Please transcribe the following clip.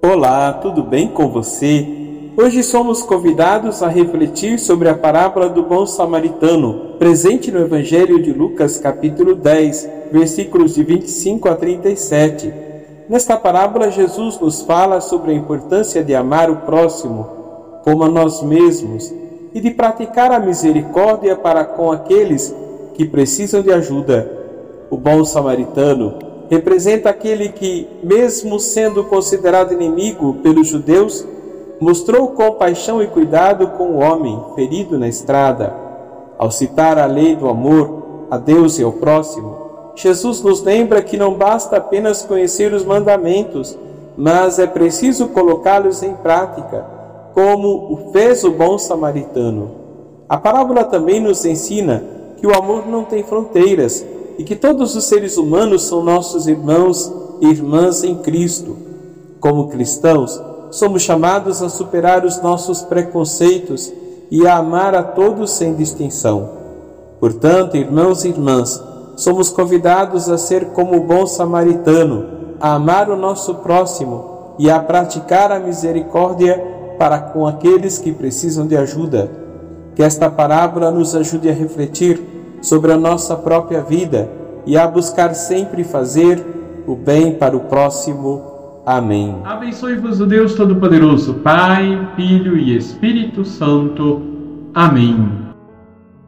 Olá, tudo bem com você? Hoje somos convidados a refletir sobre a parábola do bom samaritano, presente no Evangelho de Lucas, capítulo 10, versículos de 25 a 37. Nesta parábola, Jesus nos fala sobre a importância de amar o próximo como a nós mesmos e de praticar a misericórdia para com aqueles que precisam de ajuda. O bom samaritano representa aquele que, mesmo sendo considerado inimigo pelos judeus, mostrou compaixão e cuidado com o homem ferido na estrada. Ao citar a lei do amor a Deus e ao próximo, Jesus nos lembra que não basta apenas conhecer os mandamentos, mas é preciso colocá-los em prática, como o fez o bom samaritano. A parábola também nos ensina que o amor não tem fronteiras e que todos os seres humanos são nossos irmãos e irmãs em Cristo. Como cristãos, somos chamados a superar os nossos preconceitos e a amar a todos sem distinção. Portanto, irmãos e irmãs, somos convidados a ser como o bom samaritano, a amar o nosso próximo e a praticar a misericórdia para com aqueles que precisam de ajuda. Que esta parábola nos ajude a refletir sobre a nossa própria vida e a buscar sempre fazer o bem para o próximo. Amém. Abençoe-vos o Deus Todo-Poderoso, Pai, Filho e Espírito Santo. Amém.